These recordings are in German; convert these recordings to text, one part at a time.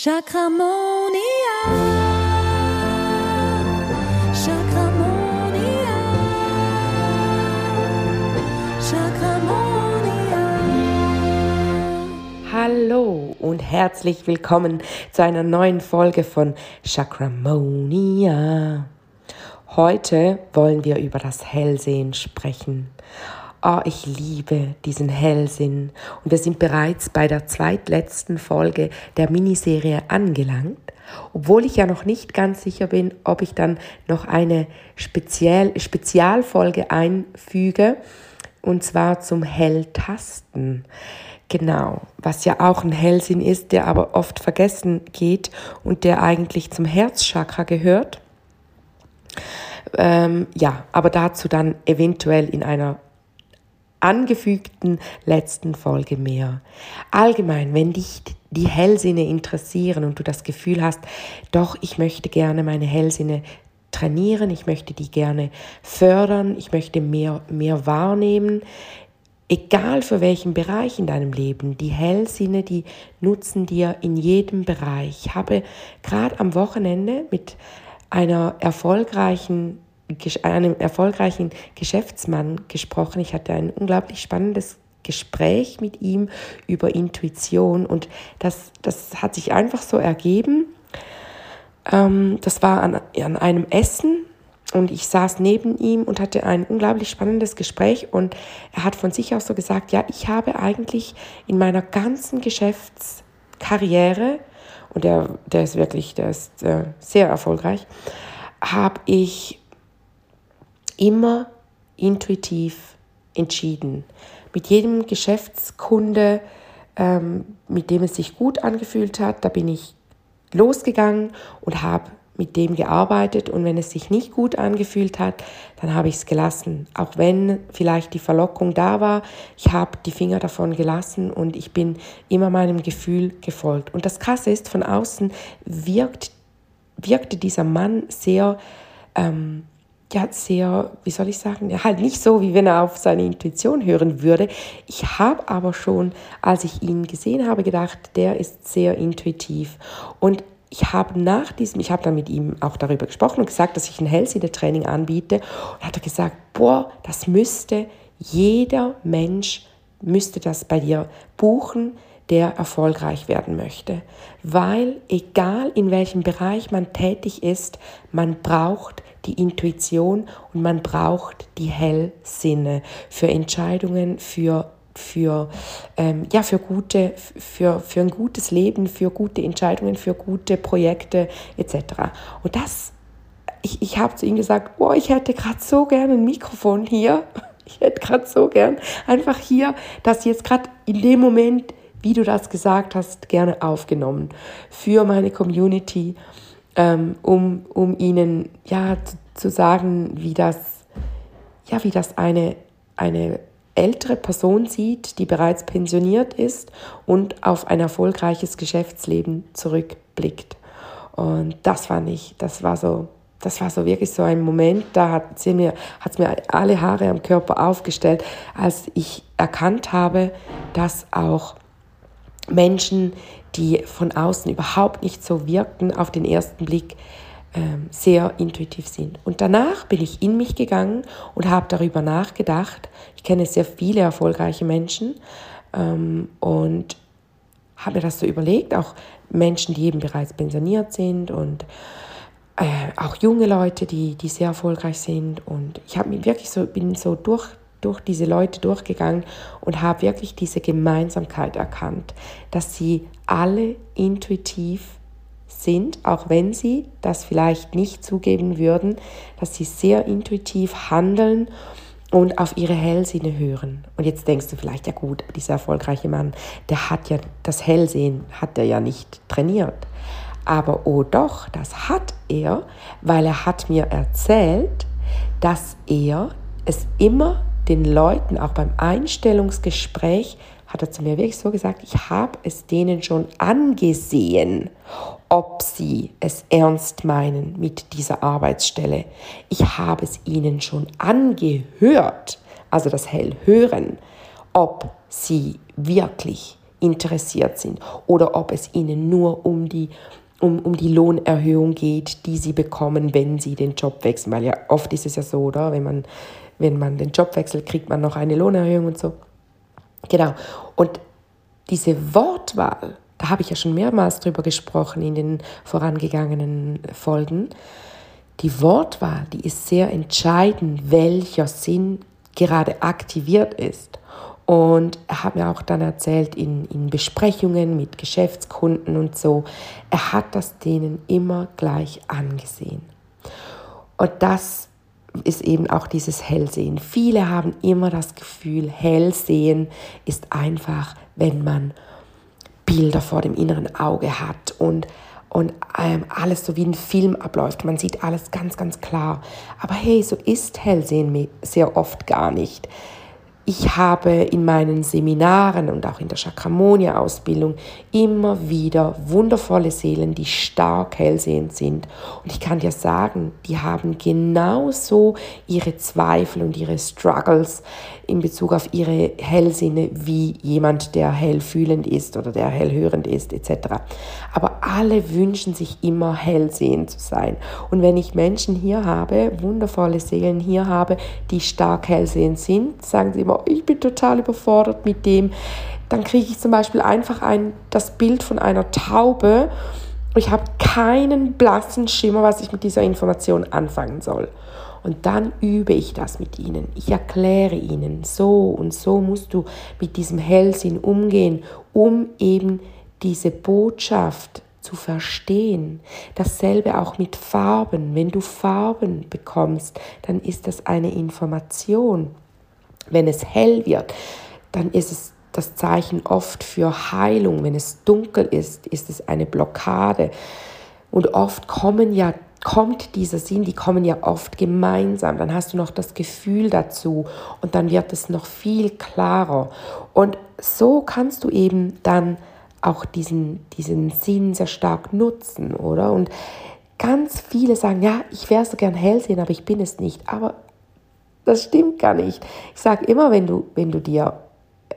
Chakramonia. Chakramonia. Chakramonia. Hallo und herzlich willkommen zu einer neuen Folge von Chakramonia. Heute wollen wir über das Hellsehen sprechen. Oh, ich liebe diesen Hellsinn. Und wir sind bereits bei der zweitletzten Folge der Miniserie angelangt, obwohl ich ja noch nicht ganz sicher bin, ob ich dann noch eine Spezial Spezialfolge einfüge, und zwar zum Helltasten. Genau, was ja auch ein Hellsinn ist, der aber oft vergessen geht und der eigentlich zum Herzchakra gehört. Ähm, ja, aber dazu dann eventuell in einer angefügten letzten Folge mehr. Allgemein, wenn dich die Hellsinne interessieren und du das Gefühl hast, doch, ich möchte gerne meine Hellsinne trainieren, ich möchte die gerne fördern, ich möchte mehr, mehr wahrnehmen, egal für welchen Bereich in deinem Leben, die Hellsinne, die nutzen dir in jedem Bereich. Ich habe gerade am Wochenende mit einer erfolgreichen einem erfolgreichen Geschäftsmann gesprochen. Ich hatte ein unglaublich spannendes Gespräch mit ihm über Intuition und das, das hat sich einfach so ergeben. Ähm, das war an, an einem Essen und ich saß neben ihm und hatte ein unglaublich spannendes Gespräch und er hat von sich aus so gesagt, ja, ich habe eigentlich in meiner ganzen Geschäftskarriere, und der, der ist wirklich, der ist äh, sehr erfolgreich, habe ich immer intuitiv entschieden. Mit jedem Geschäftskunde, ähm, mit dem es sich gut angefühlt hat, da bin ich losgegangen und habe mit dem gearbeitet und wenn es sich nicht gut angefühlt hat, dann habe ich es gelassen. Auch wenn vielleicht die Verlockung da war, ich habe die Finger davon gelassen und ich bin immer meinem Gefühl gefolgt. Und das Krasse ist, von außen wirkt, wirkte dieser Mann sehr ähm, ja, sehr, wie soll ich sagen, halt nicht so, wie wenn er auf seine Intuition hören würde. Ich habe aber schon, als ich ihn gesehen habe, gedacht, der ist sehr intuitiv. Und ich habe nach diesem, ich habe dann mit ihm auch darüber gesprochen und gesagt, dass ich ein Hellsinne-Training anbiete. Und hat er gesagt, boah, das müsste jeder Mensch, müsste das bei dir buchen, der erfolgreich werden möchte. Weil egal in welchem Bereich man tätig ist, man braucht die Intuition und man braucht die Hellsinne für Entscheidungen, für für, ähm, ja, für, gute, für, für ein gutes Leben, für gute Entscheidungen, für gute Projekte etc. Und das, ich, ich habe zu ihm gesagt, boah, ich hätte gerade so gerne ein Mikrofon hier. Ich hätte gerade so gern einfach hier, dass jetzt gerade in dem Moment, wie du das gesagt hast, gerne aufgenommen für meine Community ähm, um, um ihnen ja zu, zu, sagen, wie das, ja, wie das eine, eine ältere Person sieht, die bereits pensioniert ist und auf ein erfolgreiches Geschäftsleben zurückblickt. Und das fand ich, das war so, das war so wirklich so ein Moment, da hat es mir, mir alle Haare am Körper aufgestellt, als ich erkannt habe, dass auch Menschen, die von außen überhaupt nicht so wirkten, auf den ersten Blick ähm, sehr intuitiv sind. Und danach bin ich in mich gegangen und habe darüber nachgedacht. Ich kenne sehr viele erfolgreiche Menschen ähm, und habe mir das so überlegt, auch Menschen, die eben bereits pensioniert sind und äh, auch junge Leute, die, die sehr erfolgreich sind. Und ich habe mich wirklich so, bin so durch durch diese Leute durchgegangen und habe wirklich diese Gemeinsamkeit erkannt, dass sie alle intuitiv sind, auch wenn sie das vielleicht nicht zugeben würden, dass sie sehr intuitiv handeln und auf ihre Hellsinne hören. Und jetzt denkst du vielleicht, ja gut, dieser erfolgreiche Mann, der hat ja das Hellsehen, hat er ja nicht trainiert. Aber oh doch, das hat er, weil er hat mir erzählt, dass er es immer den Leuten, auch beim Einstellungsgespräch, hat er zu mir wirklich so gesagt, ich habe es denen schon angesehen, ob sie es ernst meinen mit dieser Arbeitsstelle. Ich habe es ihnen schon angehört, also das Hellhören, ob sie wirklich interessiert sind oder ob es ihnen nur um die um, um die Lohnerhöhung geht, die sie bekommen, wenn sie den Job wechseln. Weil ja oft ist es ja so, oder? Wenn man, wenn man den Job wechselt, kriegt man noch eine Lohnerhöhung und so. Genau. Und diese Wortwahl, da habe ich ja schon mehrmals drüber gesprochen in den vorangegangenen Folgen. Die Wortwahl, die ist sehr entscheidend, welcher Sinn gerade aktiviert ist. Und er hat mir auch dann erzählt in, in Besprechungen mit Geschäftskunden und so, er hat das denen immer gleich angesehen. Und das ist eben auch dieses Hellsehen. Viele haben immer das Gefühl, Hellsehen ist einfach, wenn man Bilder vor dem inneren Auge hat und, und ähm, alles so wie ein Film abläuft. Man sieht alles ganz, ganz klar. Aber hey, so ist Hellsehen sehr oft gar nicht. Ich habe in meinen Seminaren und auch in der Chakramonia-Ausbildung immer wieder wundervolle Seelen, die stark hellsehend sind. Und ich kann dir sagen, die haben genauso ihre Zweifel und ihre Struggles in Bezug auf ihre Hellsinne wie jemand, der hellfühlend ist oder der hellhörend ist etc. Aber alle wünschen sich immer hellsehend zu sein. Und wenn ich Menschen hier habe, wundervolle Seelen hier habe, die stark hellsehend sind, sagen sie immer, ich bin total überfordert mit dem, dann kriege ich zum Beispiel einfach ein, das Bild von einer Taube. Ich habe keinen blassen Schimmer, was ich mit dieser Information anfangen soll. Und dann übe ich das mit ihnen. Ich erkläre ihnen, so und so musst du mit diesem Hellsinn umgehen, um eben diese Botschaft zu verstehen. Dasselbe auch mit Farben. Wenn du Farben bekommst, dann ist das eine Information. Wenn es hell wird, dann ist es das Zeichen oft für Heilung. Wenn es dunkel ist, ist es eine Blockade. Und oft kommen ja kommt dieser Sinn, die kommen ja oft gemeinsam. Dann hast du noch das Gefühl dazu und dann wird es noch viel klarer. Und so kannst du eben dann auch diesen, diesen Sinn sehr stark nutzen, oder? Und ganz viele sagen, ja, ich wäre so gern hell sehen, aber ich bin es nicht. Aber das stimmt gar nicht. Ich sage immer, wenn du, wenn du dir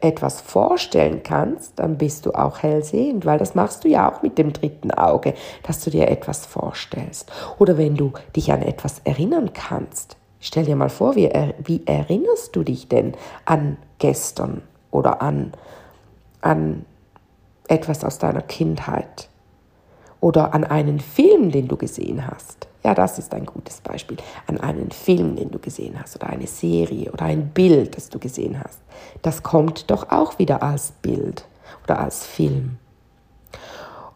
etwas vorstellen kannst, dann bist du auch hellsehend, weil das machst du ja auch mit dem dritten Auge, dass du dir etwas vorstellst. Oder wenn du dich an etwas erinnern kannst. Stell dir mal vor, wie, wie erinnerst du dich denn an gestern oder an, an etwas aus deiner Kindheit? Oder an einen Film, den du gesehen hast? Ja, das ist ein gutes Beispiel. An einen Film, den du gesehen hast, oder eine Serie oder ein Bild, das du gesehen hast. Das kommt doch auch wieder als Bild oder als Film.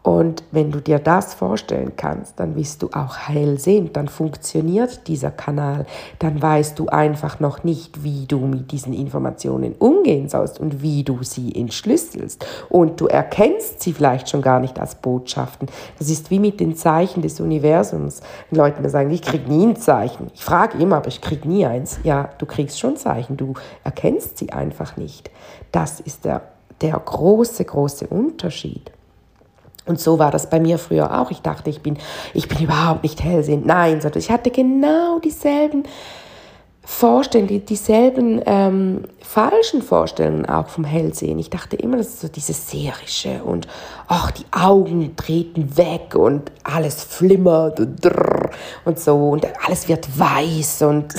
Und wenn du dir das vorstellen kannst, dann bist du auch hellsehend, dann funktioniert dieser Kanal, dann weißt du einfach noch nicht, wie du mit diesen Informationen umgehen sollst und wie du sie entschlüsselst. Und du erkennst sie vielleicht schon gar nicht als Botschaften. Das ist wie mit den Zeichen des Universums. Wenn Leute mir sagen, ich kriege nie ein Zeichen. Ich frage immer, aber ich kriege nie eins. Ja, du kriegst schon Zeichen, du erkennst sie einfach nicht. Das ist der, der große, große Unterschied. Und so war das bei mir früher auch. Ich dachte, ich bin, ich bin überhaupt nicht hellsehend. Nein, ich hatte genau dieselben Vorstellungen, dieselben ähm, falschen Vorstellungen auch vom Hellsehen. Ich dachte immer, das ist so dieses Serische und ach, die Augen treten weg und alles flimmert und, und so und alles wird weiß und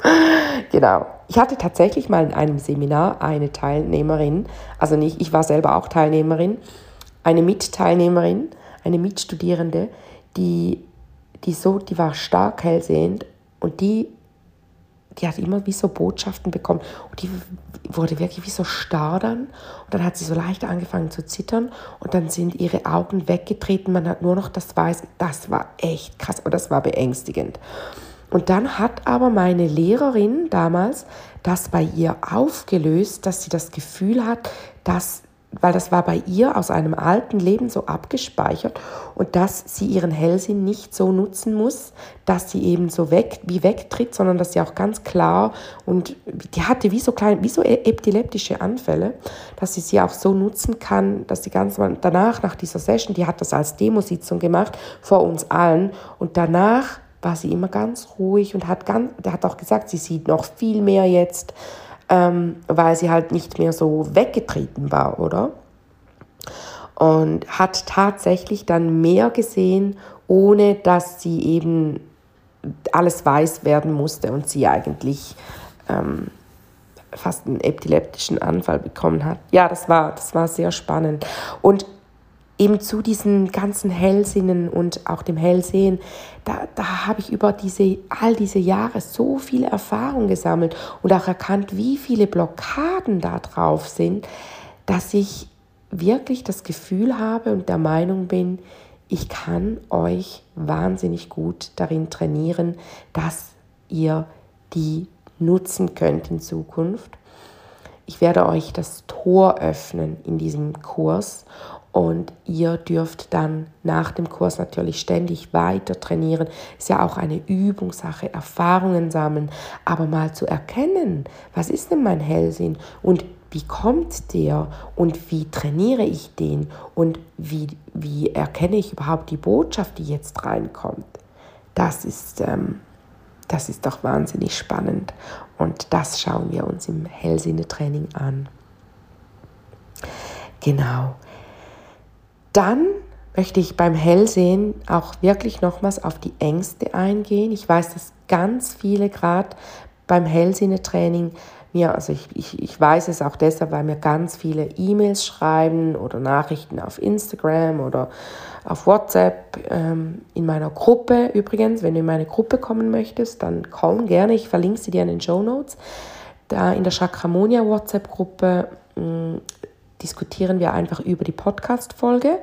genau. Ich hatte tatsächlich mal in einem Seminar eine Teilnehmerin, also nicht, ich war selber auch Teilnehmerin, eine Mitteilnehmerin, eine Mitstudierende, die, die, so, die war stark hellsehend und die, die hat immer wie so Botschaften bekommen und die wurde wirklich wie so starr dann und dann hat sie so leicht angefangen zu zittern und dann sind ihre Augen weggetreten, man hat nur noch das Weiß, das war echt krass und das war beängstigend. Und dann hat aber meine Lehrerin damals das bei ihr aufgelöst, dass sie das Gefühl hat, dass weil das war bei ihr aus einem alten Leben so abgespeichert und dass sie ihren Hellsinn nicht so nutzen muss, dass sie eben so weg, wie wegtritt, sondern dass sie auch ganz klar und die hatte wie so klein, wie so e-, epileptische Anfälle, dass sie sie auch so nutzen kann, dass sie ganz danach, nach dieser Session, die hat das als Demositzung gemacht vor uns allen und danach war sie immer ganz ruhig und hat ganz, der hat auch gesagt, sie sieht noch viel mehr jetzt ähm, weil sie halt nicht mehr so weggetreten war, oder? und hat tatsächlich dann mehr gesehen, ohne dass sie eben alles weiß werden musste und sie eigentlich ähm, fast einen epileptischen Anfall bekommen hat. Ja, das war, das war sehr spannend. Und eben zu diesen ganzen Hellsinnen und auch dem Hellsehen, da, da habe ich über diese, all diese Jahre so viel Erfahrung gesammelt und auch erkannt, wie viele Blockaden da drauf sind, dass ich wirklich das Gefühl habe und der Meinung bin, ich kann euch wahnsinnig gut darin trainieren, dass ihr die nutzen könnt in Zukunft. Ich werde euch das Tor öffnen in diesem Kurs und ihr dürft dann nach dem Kurs natürlich ständig weiter trainieren. Ist ja auch eine Übungssache, Erfahrungen sammeln, aber mal zu erkennen, was ist denn mein Hellsinn und wie kommt der und wie trainiere ich den und wie, wie erkenne ich überhaupt die Botschaft, die jetzt reinkommt. Das ist, ähm, das ist doch wahnsinnig spannend und das schauen wir uns im Hellsinne-Training an. Genau. Dann möchte ich beim Hellsehen auch wirklich nochmals auf die Ängste eingehen. Ich weiß, dass ganz viele gerade beim Hellsinne-Training mir, also ich, ich, ich weiß es auch deshalb, weil mir ganz viele E-Mails schreiben oder Nachrichten auf Instagram oder auf WhatsApp ähm, in meiner Gruppe. Übrigens, wenn du in meine Gruppe kommen möchtest, dann komm gerne. Ich verlinke sie dir in den Show Notes. Da in der Chakramonia WhatsApp-Gruppe mm, diskutieren wir einfach über die Podcast-Folge.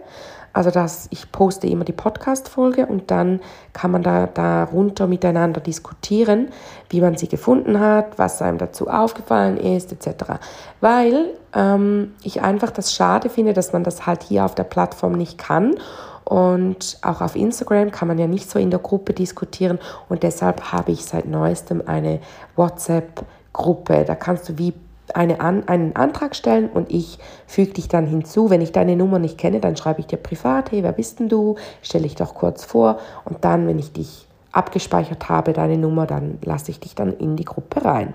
Also dass ich poste immer die Podcast-Folge und dann kann man da darunter miteinander diskutieren, wie man sie gefunden hat, was einem dazu aufgefallen ist, etc. Weil ähm, ich einfach das schade finde, dass man das halt hier auf der Plattform nicht kann. Und auch auf Instagram kann man ja nicht so in der Gruppe diskutieren. Und deshalb habe ich seit neuestem eine WhatsApp-Gruppe. Da kannst du wie eine An einen Antrag stellen und ich füge dich dann hinzu. Wenn ich deine Nummer nicht kenne, dann schreibe ich dir privat, hey, wer bist denn du? Stelle ich doch kurz vor und dann, wenn ich dich abgespeichert habe, deine Nummer, dann lasse ich dich dann in die Gruppe rein.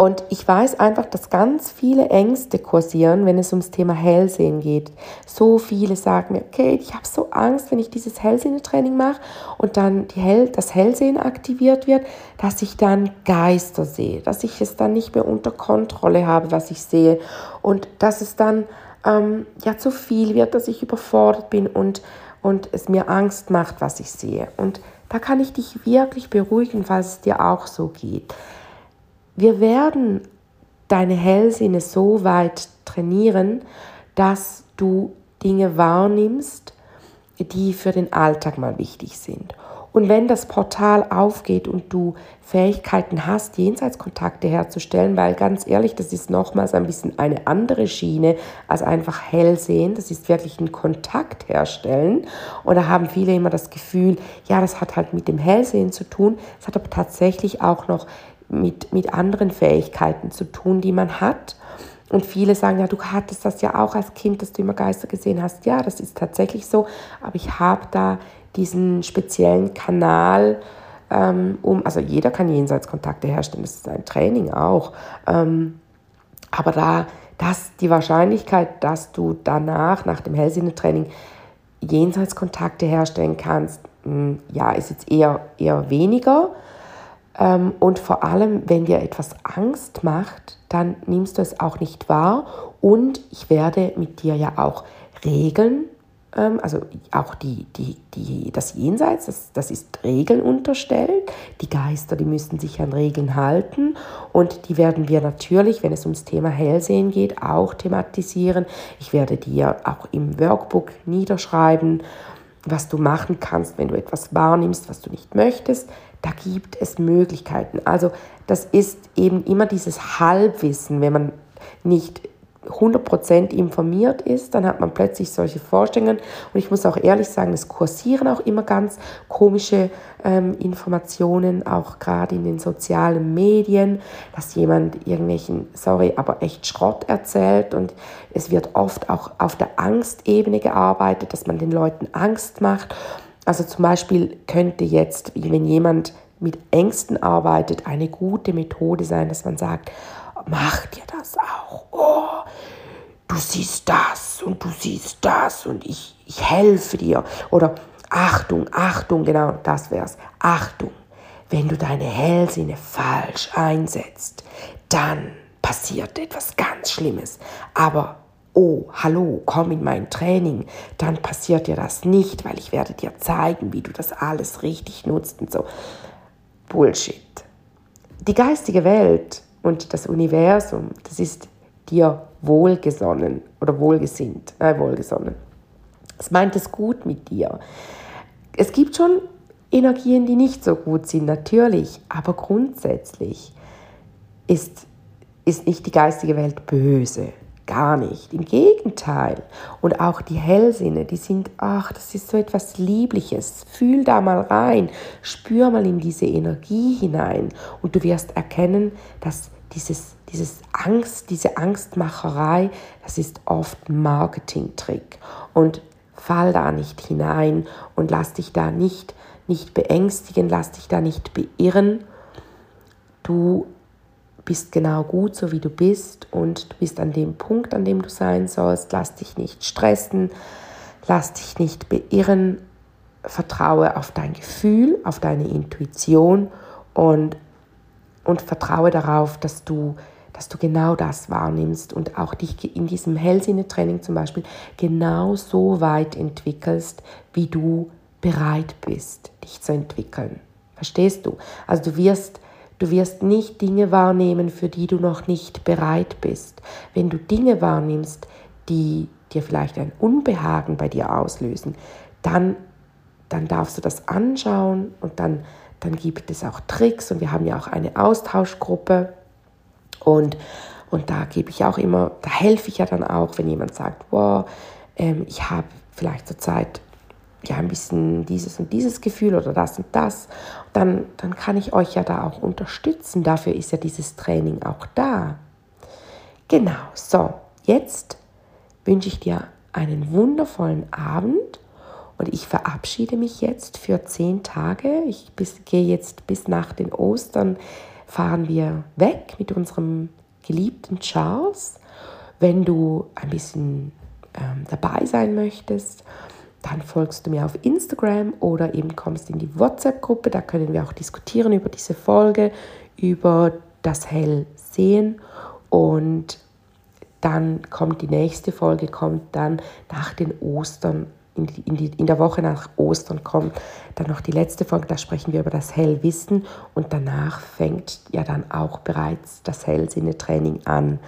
Und ich weiß einfach, dass ganz viele Ängste kursieren, wenn es ums Thema Hellsehen geht. So viele sagen mir, okay, ich habe so Angst, wenn ich dieses Hellsinnetraining mache und dann die Hell, das Hellsehen aktiviert wird, dass ich dann Geister sehe, dass ich es dann nicht mehr unter Kontrolle habe, was ich sehe und dass es dann ähm, ja zu viel wird, dass ich überfordert bin und, und es mir Angst macht, was ich sehe. Und da kann ich dich wirklich beruhigen, falls es dir auch so geht. Wir werden deine Hellsinne so weit trainieren, dass du Dinge wahrnimmst, die für den Alltag mal wichtig sind. Und wenn das Portal aufgeht und du Fähigkeiten hast, Jenseitskontakte herzustellen, weil ganz ehrlich, das ist nochmals ein bisschen eine andere Schiene als einfach hell sehen. Das ist wirklich ein Kontakt herstellen. Und da haben viele immer das Gefühl, ja, das hat halt mit dem Hellsehen zu tun. Es hat aber tatsächlich auch noch mit, mit anderen Fähigkeiten zu tun, die man hat. Und viele sagen, ja, du hattest das ja auch als Kind, dass du immer Geister gesehen hast. Ja, das ist tatsächlich so. Aber ich habe da diesen speziellen Kanal, ähm, um, also jeder kann Jenseitskontakte herstellen, das ist ein Training auch. Ähm, aber da, dass die Wahrscheinlichkeit, dass du danach, nach dem Hellsinnetraining, Jenseitskontakte herstellen kannst, mh, hm, ja, ist jetzt eher, eher weniger. Ähm, und vor allem, wenn dir etwas Angst macht, dann nimmst du es auch nicht wahr. Und ich werde mit dir ja auch Regeln, ähm, also auch die, die, die, das Jenseits, das, das ist Regeln unterstellt. Die Geister, die müssen sich an Regeln halten. Und die werden wir natürlich, wenn es ums Thema Hellsehen geht, auch thematisieren. Ich werde dir auch im Workbook niederschreiben, was du machen kannst, wenn du etwas wahrnimmst, was du nicht möchtest da gibt es Möglichkeiten. Also das ist eben immer dieses Halbwissen, wenn man nicht 100% informiert ist, dann hat man plötzlich solche Vorstellungen. Und ich muss auch ehrlich sagen, es kursieren auch immer ganz komische ähm, Informationen, auch gerade in den sozialen Medien, dass jemand irgendwelchen, sorry, aber echt Schrott erzählt. Und es wird oft auch auf der Angstebene gearbeitet, dass man den Leuten Angst macht. Also zum Beispiel könnte jetzt, wenn jemand mit Ängsten arbeitet, eine gute Methode sein, dass man sagt, macht ihr das auch? Oh, du siehst das und du siehst das und ich, ich helfe dir. Oder Achtung, Achtung, genau das wär's. Achtung, wenn du deine Hellsinne falsch einsetzt, dann passiert etwas ganz Schlimmes. Aber oh, hallo, komm in mein Training, dann passiert dir das nicht, weil ich werde dir zeigen, wie du das alles richtig nutzt und so. Bullshit. Die geistige Welt und das Universum, das ist dir wohlgesonnen oder wohlgesinnt, äh, wohlgesonnen. Es meint es gut mit dir. Es gibt schon Energien, die nicht so gut sind, natürlich, aber grundsätzlich ist, ist nicht die geistige Welt böse. Gar nicht. Im Gegenteil. Und auch die Hellsinne, die sind, ach, das ist so etwas Liebliches. Fühl da mal rein, spür mal in diese Energie hinein und du wirst erkennen, dass dieses, dieses Angst, diese Angstmacherei, das ist oft Marketingtrick. Und fall da nicht hinein und lass dich da nicht, nicht beängstigen, lass dich da nicht beirren. Du bist genau gut, so wie du bist und du bist an dem Punkt, an dem du sein sollst. Lass dich nicht stressen, lass dich nicht beirren. Vertraue auf dein Gefühl, auf deine Intuition und, und vertraue darauf, dass du, dass du genau das wahrnimmst und auch dich in diesem Hellsinnetraining zum Beispiel genau so weit entwickelst, wie du bereit bist, dich zu entwickeln. Verstehst du? Also du wirst Du wirst nicht Dinge wahrnehmen, für die du noch nicht bereit bist. Wenn du Dinge wahrnimmst, die dir vielleicht ein Unbehagen bei dir auslösen, dann, dann darfst du das anschauen und dann, dann gibt es auch Tricks und wir haben ja auch eine Austauschgruppe und, und da gebe ich auch immer, da helfe ich ja dann auch, wenn jemand sagt, wow, ähm, ich habe vielleicht zurzeit ja ein bisschen dieses und dieses Gefühl oder das und das, dann, dann kann ich euch ja da auch unterstützen. Dafür ist ja dieses Training auch da. Genau, so, jetzt wünsche ich dir einen wundervollen Abend und ich verabschiede mich jetzt für zehn Tage. Ich bis, gehe jetzt bis nach den Ostern, fahren wir weg mit unserem geliebten Charles. Wenn du ein bisschen ähm, dabei sein möchtest, dann folgst du mir auf Instagram oder eben kommst in die WhatsApp-Gruppe. Da können wir auch diskutieren über diese Folge, über das Hellsehen. Und dann kommt die nächste Folge, kommt dann nach den Ostern in, in, die, in der Woche nach Ostern kommt dann noch die letzte Folge, da sprechen wir über das Hellwissen und danach fängt ja dann auch bereits das Hellsinnetraining an.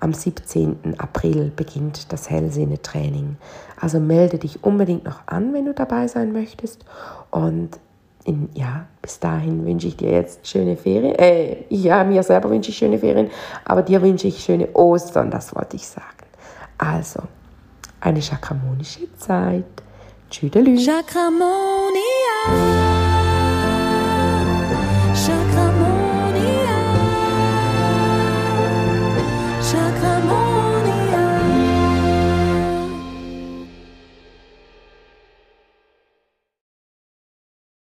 Am 17. April beginnt das Hellsinnetraining. Also melde dich unbedingt noch an, wenn du dabei sein möchtest und in, ja, bis dahin wünsche ich dir jetzt schöne Ferien. Äh, ja, mir selber wünsche ich schöne Ferien, aber dir wünsche ich schöne Ostern, das wollte ich sagen. Also, eine chakramonische Zeit. Tschüdelü. Chakramonia. Chakramonia.